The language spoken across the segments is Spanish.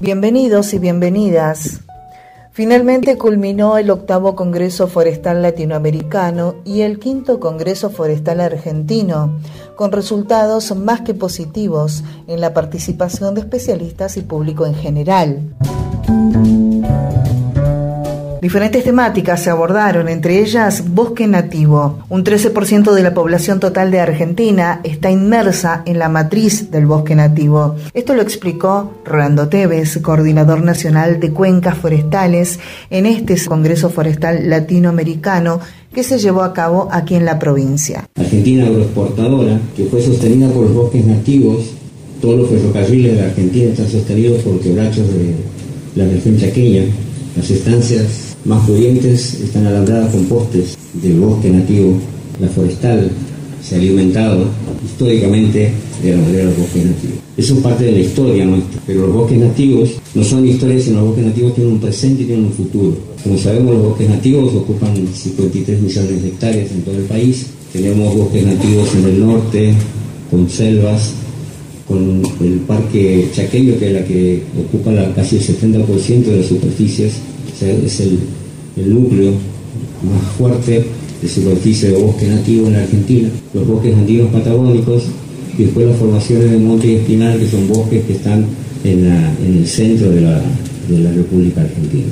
Bienvenidos y bienvenidas. Finalmente culminó el octavo Congreso Forestal Latinoamericano y el quinto Congreso Forestal Argentino, con resultados más que positivos en la participación de especialistas y público en general. Diferentes temáticas se abordaron, entre ellas bosque nativo. Un 13% de la población total de Argentina está inmersa en la matriz del bosque nativo. Esto lo explicó Rolando Tevez, coordinador nacional de cuencas forestales, en este Congreso Forestal Latinoamericano que se llevó a cabo aquí en la provincia. Argentina agroexportadora, que fue sostenida por los bosques nativos, todos los ferrocarriles de la Argentina están sostenidos por quebrachos de la región chaqueña, las estancias más pudientes están alambradas con postes del bosque nativo, la forestal se ha alimentado históricamente de la madera de los bosques nativos. Eso es parte de la historia nuestra, pero los bosques nativos no son historias, sino los bosques nativos tienen un presente y tienen un futuro. Como sabemos, los bosques nativos ocupan 53 millones de hectáreas en todo el país. Tenemos bosques nativos en el norte, con selvas, con el parque chaqueño, que es la que ocupa casi el 70% de las superficies es el, núcleo más fuerte de superficie de bosque nativo en la Argentina, los bosques andinos patagónicos y después las formaciones de monte y espinal que son bosques que están en, el centro de la, República Argentina.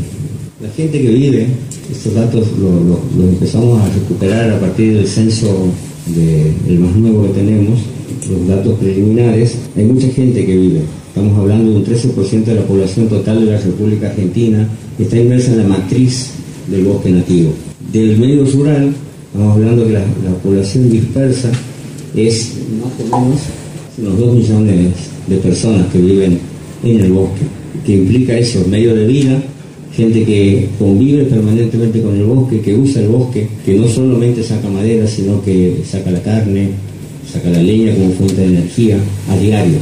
La gente que vive, estos datos los empezamos a recuperar a partir del censo del más nuevo que tenemos, los datos preliminares, hay mucha gente que vive. Estamos hablando de un 13% de la población total de la República Argentina está inmersa en la matriz del bosque nativo. Del medio rural, estamos hablando de la, población dispersa, es más o menos unos 2 millones de personas que viven en el bosque, que implica eso, medio de vida, gente que convive permanentemente con el bosque, que usa el bosque, que no solamente saca madera, sino que saca la carne, saca la leña como fuente de energía a diario.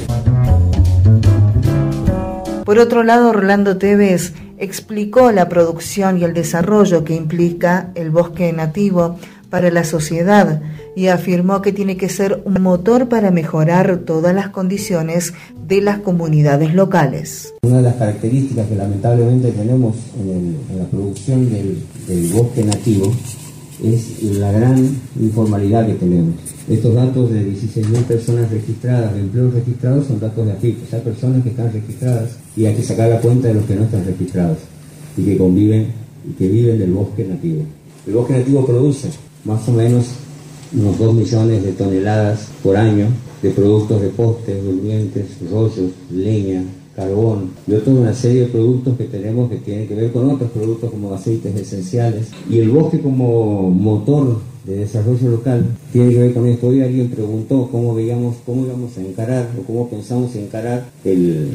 Por otro lado, Orlando Tevez explicó la producción y el desarrollo que implica el bosque nativo para la sociedad y afirmó que tiene que ser un motor para mejorar todas las condiciones de las comunidades locales. Una de las características que lamentablemente tenemos en, la producción del, del bosque nativo es la gran informalidad que tenemos. Estos datos de 16.000 personas registradas, de empleos registrados, son datos de aquí, o sea, personas que están registradas y hay que sacar la cuenta de los que no están registrados y que conviven y que viven del bosque nativo. El bosque nativo produce más o menos unos 2 millones de toneladas por año de productos de postes, durmientes, rollos, leña, carbón y otra una serie de productos que tenemos que tienen que ver con otros productos como aceites esenciales. Y el bosque como motor de desarrollo local tiene que ver con esto. Hoy alguien preguntó cómo veíamos, cómo íbamos a encarar o cómo pensamos encarar el,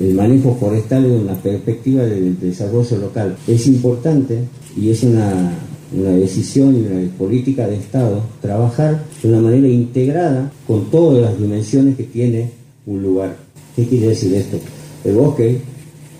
el manejo forestal en una perspectiva del desarrollo local. Es importante y es una, una decisión y una política de Estado trabajar de una manera integrada con todas las dimensiones que tiene un lugar. ¿Qué quiere decir esto? El bosque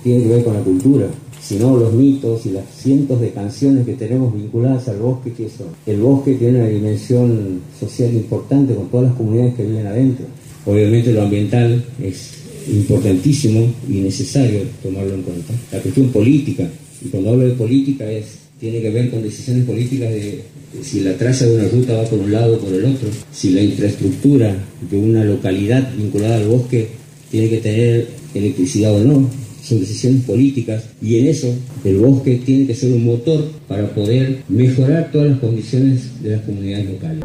tiene que ver con la cultura, sino los mitos y las cientos de canciones que tenemos vinculadas al bosque, que son? El bosque tiene una dimensión social importante con todas las comunidades que viven adentro. Obviamente lo ambiental es importantísimo y necesario tomarlo en cuenta. La cuestión política, y cuando hablo de política es, tiene que ver con decisiones políticas de si la traza de una ruta va por un lado o por el otro, si la infraestructura de una localidad vinculada al bosque tiene que tener electricidad o no, son decisiones políticas y en eso el bosque tiene que ser un motor para poder mejorar todas las condiciones de las comunidades locales.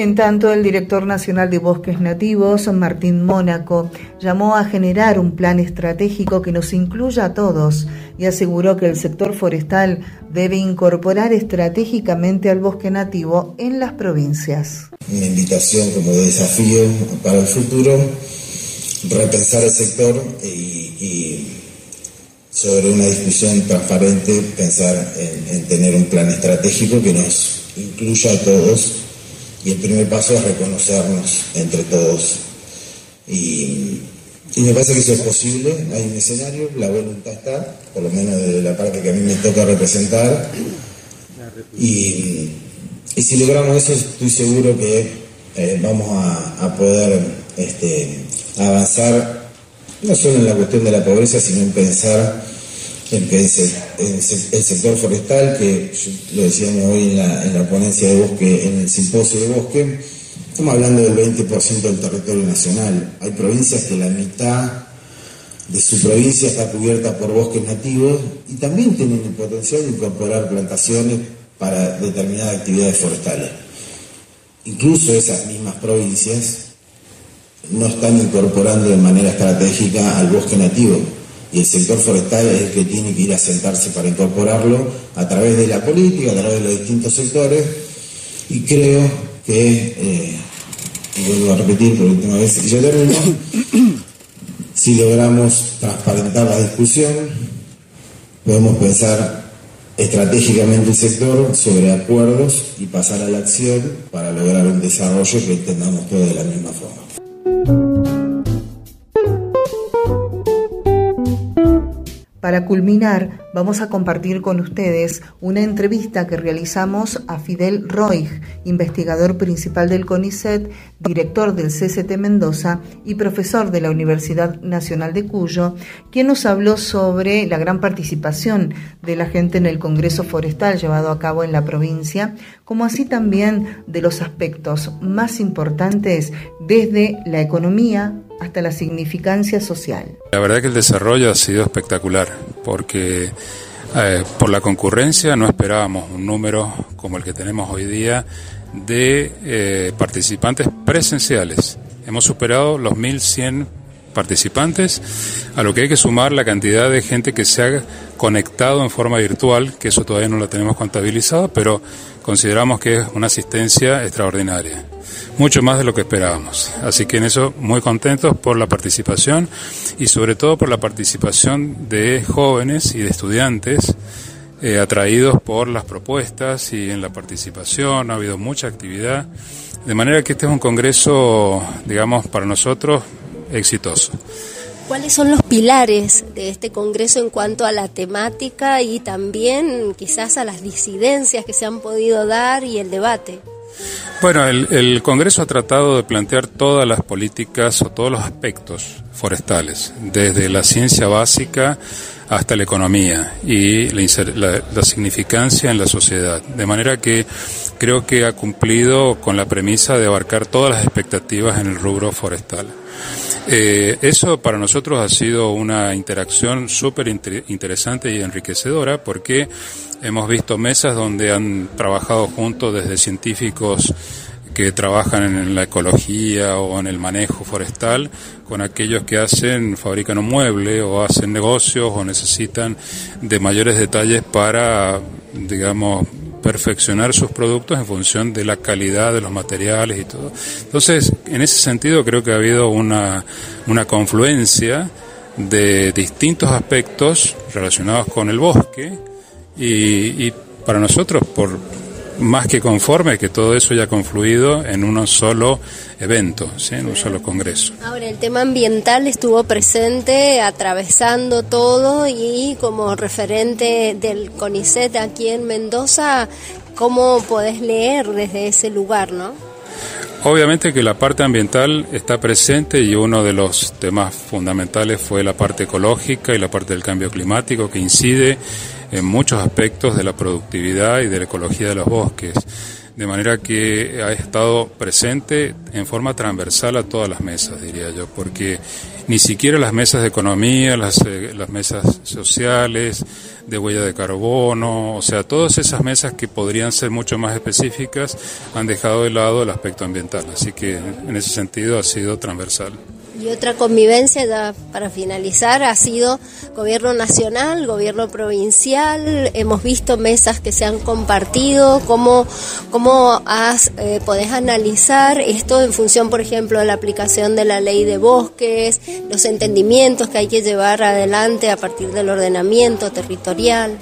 En tanto, el director nacional de Bosques Nativos, Martín Mónaco, llamó a generar un plan estratégico que nos incluya a todos y aseguró que el sector forestal debe incorporar estratégicamente al bosque nativo en las provincias. Una invitación como desafío para el futuro repensar el sector y, sobre una discusión transparente pensar en, tener un plan estratégico que nos incluya a todos y el primer paso es reconocernos entre todos. Y, y me parece que eso es posible, hay un escenario, la voluntad está, por lo menos de la parte que a mí me toca representar. Y, y si logramos eso estoy seguro que eh, vamos a, poder este, avanzar no solo en la cuestión de la pobreza, sino en pensar el, sector forestal, que lo decíamos hoy en la, en la ponencia de bosque, en el simposio de bosque, estamos hablando del 20% del territorio nacional. Hay provincias que la mitad de su provincia está cubierta por bosques nativos y también tienen el potencial de incorporar plantaciones para determinadas actividades forestales incluso esas mismas provincias no están incorporando de manera estratégica al bosque nativo y el sector forestal es el que tiene que ir a sentarse para incorporarlo a través de la política, a través de los distintos sectores y creo que, eh, vuelvo a repetir por última vez y yo termino, si logramos transparentar la discusión, podemos pensar estratégicamente el sector sobre acuerdos y pasar a la acción para lograr un desarrollo que entendamos todos de la misma forma. Para culminar, vamos a compartir con ustedes una entrevista que realizamos a Fidel Roig, investigador principal del CONICET, director del CCT Mendoza y profesor de la Universidad Nacional de Cuyo, quien nos habló sobre la gran participación de la gente en el Congreso Forestal llevado a cabo en la provincia, como así también de los aspectos más importantes desde la economía, hasta la significancia social. La verdad que el desarrollo ha sido espectacular, porque eh, por la concurrencia no esperábamos un número como el que tenemos hoy día de eh, participantes presenciales. Hemos superado los 1.100 participantes, a lo que hay que sumar la cantidad de gente que se ha conectado en forma virtual, que eso todavía no lo tenemos contabilizado, pero consideramos que es una asistencia extraordinaria mucho más de lo que esperábamos. Así que en eso muy contentos por la participación y sobre todo por la participación de jóvenes y de estudiantes eh, atraídos por las propuestas y en la participación. Ha habido mucha actividad. De manera que este es un congreso, digamos, para nosotros exitoso. ¿Cuáles son los pilares de este Congreso en cuanto a la temática y también quizás a las disidencias que se han podido dar y el debate? Bueno, el, Congreso ha tratado de plantear todas las políticas o todos los aspectos forestales, desde la ciencia básica hasta la economía y la, la, significancia en la sociedad. De manera que creo que ha cumplido con la premisa de abarcar todas las expectativas en el rubro forestal. Eh, eso para nosotros ha sido una interacción súper interesante y enriquecedora porque hemos visto mesas donde han trabajado juntos desde científicos que trabajan en la ecología o en el manejo forestal con aquellos que hacen, fabrican un mueble o hacen negocios o necesitan de mayores detalles para, digamos, perfeccionar sus productos en función de la calidad de los materiales y todo. Entonces, en ese sentido creo que ha habido una, una confluencia de distintos aspectos relacionados con el bosque y, y para nosotros, por más que conforme que todo eso haya confluido en un solo evento, ¿sí? en un solo congreso. Ahora, el tema ambiental estuvo presente, atravesando todo y como referente del CONICET aquí en Mendoza, ¿cómo podés leer desde ese lugar, no? Obviamente que la parte ambiental está presente y uno de los temas fundamentales fue la parte ecológica y la parte del cambio climático que incide en muchos aspectos de la productividad y de la ecología de los bosques. De manera que ha estado presente en forma transversal a todas las mesas, diría yo, porque ni siquiera las mesas de economía, las, eh, las mesas sociales, de huella de carbono, o sea, todas esas mesas que podrían ser mucho más específicas han dejado de lado el aspecto ambiental. Así que en ese sentido ha sido transversal. Y otra convivencia, ya para finalizar, ha sido gobierno nacional, gobierno provincial. Hemos visto mesas que se han compartido. ¿Cómo, cómo has, eh, podés analizar esto en función, por ejemplo, de la aplicación de la ley de bosques, los entendimientos que hay que llevar adelante a partir del ordenamiento territorial?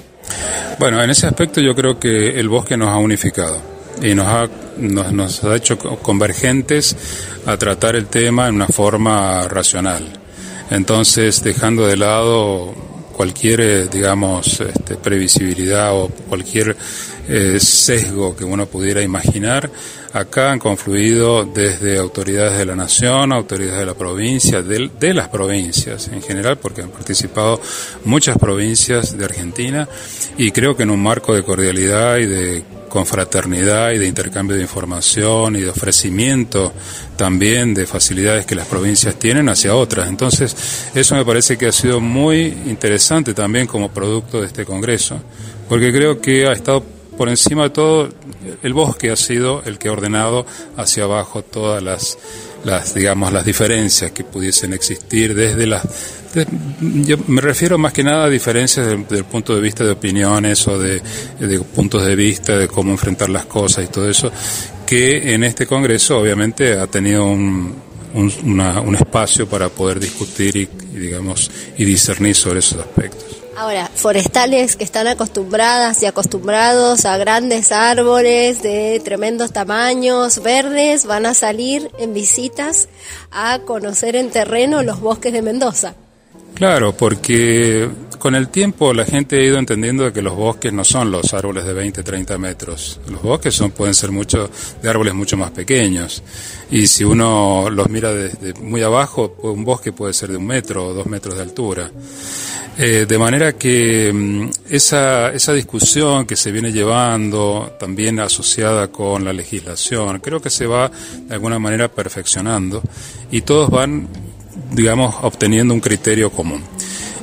Bueno, en ese aspecto yo creo que el bosque nos ha unificado y nos ha, nos, ha hecho convergentes a tratar el tema en una forma racional. Entonces, dejando de lado cualquier, eh, digamos, este, previsibilidad o cualquier eh, sesgo que uno pudiera imaginar, acá han confluido desde autoridades de la nación, autoridades de la provincia, de, de las provincias en general, porque han participado muchas provincias de Argentina y creo que en un marco de cordialidad y de con fraternidad y de intercambio de información y de ofrecimiento también de facilidades que las provincias tienen hacia otras. Entonces, eso me parece que ha sido muy interesante también como producto de este Congreso, porque creo que ha estado por encima de todo, el bosque ha sido el que ha ordenado hacia abajo todas las, las digamos, las diferencias que pudiesen existir desde las yo me refiero más que nada a diferencias desde, el punto de vista de opiniones o de, puntos de vista de cómo enfrentar las cosas y todo eso, que en este Congreso obviamente ha tenido un, un, espacio para poder discutir y, digamos, y discernir sobre esos aspectos. Ahora, forestales que están acostumbradas y acostumbrados a grandes árboles de tremendos tamaños, verdes, van a salir en visitas a conocer en terreno los bosques de Mendoza. Claro, porque con el tiempo la gente ha ido entendiendo que los bosques no son los árboles de 20, 30 metros. Los bosques son, pueden ser mucho, de árboles mucho más pequeños. Y si uno los mira desde muy abajo, un bosque puede ser de un metro o dos metros de altura. Eh, de manera que mm, esa, esa discusión que se viene llevando, también asociada con la legislación, creo que se va de alguna manera perfeccionando y todos van digamos, obteniendo un criterio común.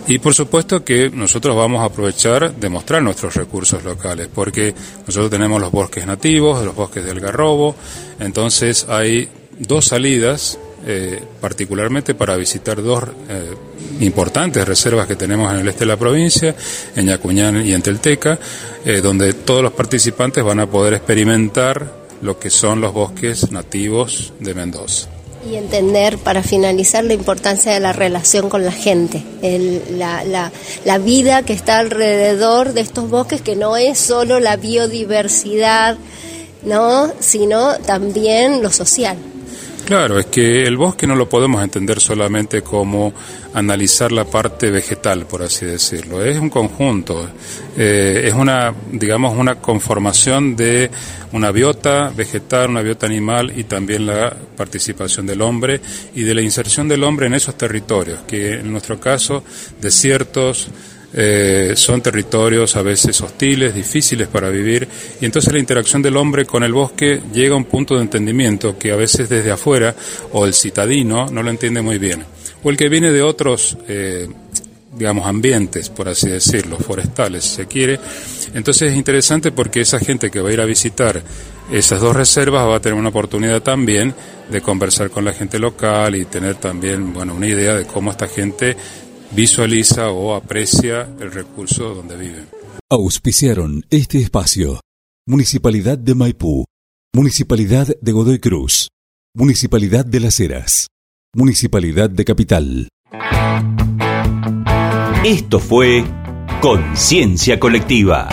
Y por supuesto que nosotros vamos a aprovechar de mostrar nuestros recursos locales, porque nosotros tenemos los bosques nativos, los bosques del Garrobo, entonces hay dos salidas, eh, particularmente para visitar dos eh, importantes reservas que tenemos en el este de la provincia, en Yacuñán y en Telteca, eh, donde todos los participantes van a poder experimentar lo que son los bosques nativos de Mendoza. Y entender, para finalizar, la importancia de la relación con la gente, la, la, la, vida que está alrededor de estos bosques, que no es solo la biodiversidad, ¿no? sino también lo social. Claro, es que el bosque no lo podemos entender solamente como analizar la parte vegetal, por así decirlo. Es un conjunto, eh, es una, digamos, una conformación de una biota vegetal, una biota animal y también la participación del hombre y de la inserción del hombre en esos territorios, que en nuestro caso, desiertos, eh, son territorios a veces hostiles, difíciles para vivir, y entonces la interacción del hombre con el bosque llega a un punto de entendimiento que a veces desde afuera o el citadino no lo entiende muy bien, o el que viene de otros, eh, digamos, ambientes, por así decirlo, forestales, si se quiere. Entonces es interesante porque esa gente que va a ir a visitar esas dos reservas va a tener una oportunidad también de conversar con la gente local y tener también, bueno, una idea de cómo esta gente visualiza o aprecia el recurso donde vive. Auspiciaron este espacio. Municipalidad de Maipú, Municipalidad de Godoy Cruz, Municipalidad de Las Heras, Municipalidad de Capital. Esto fue Conciencia Colectiva.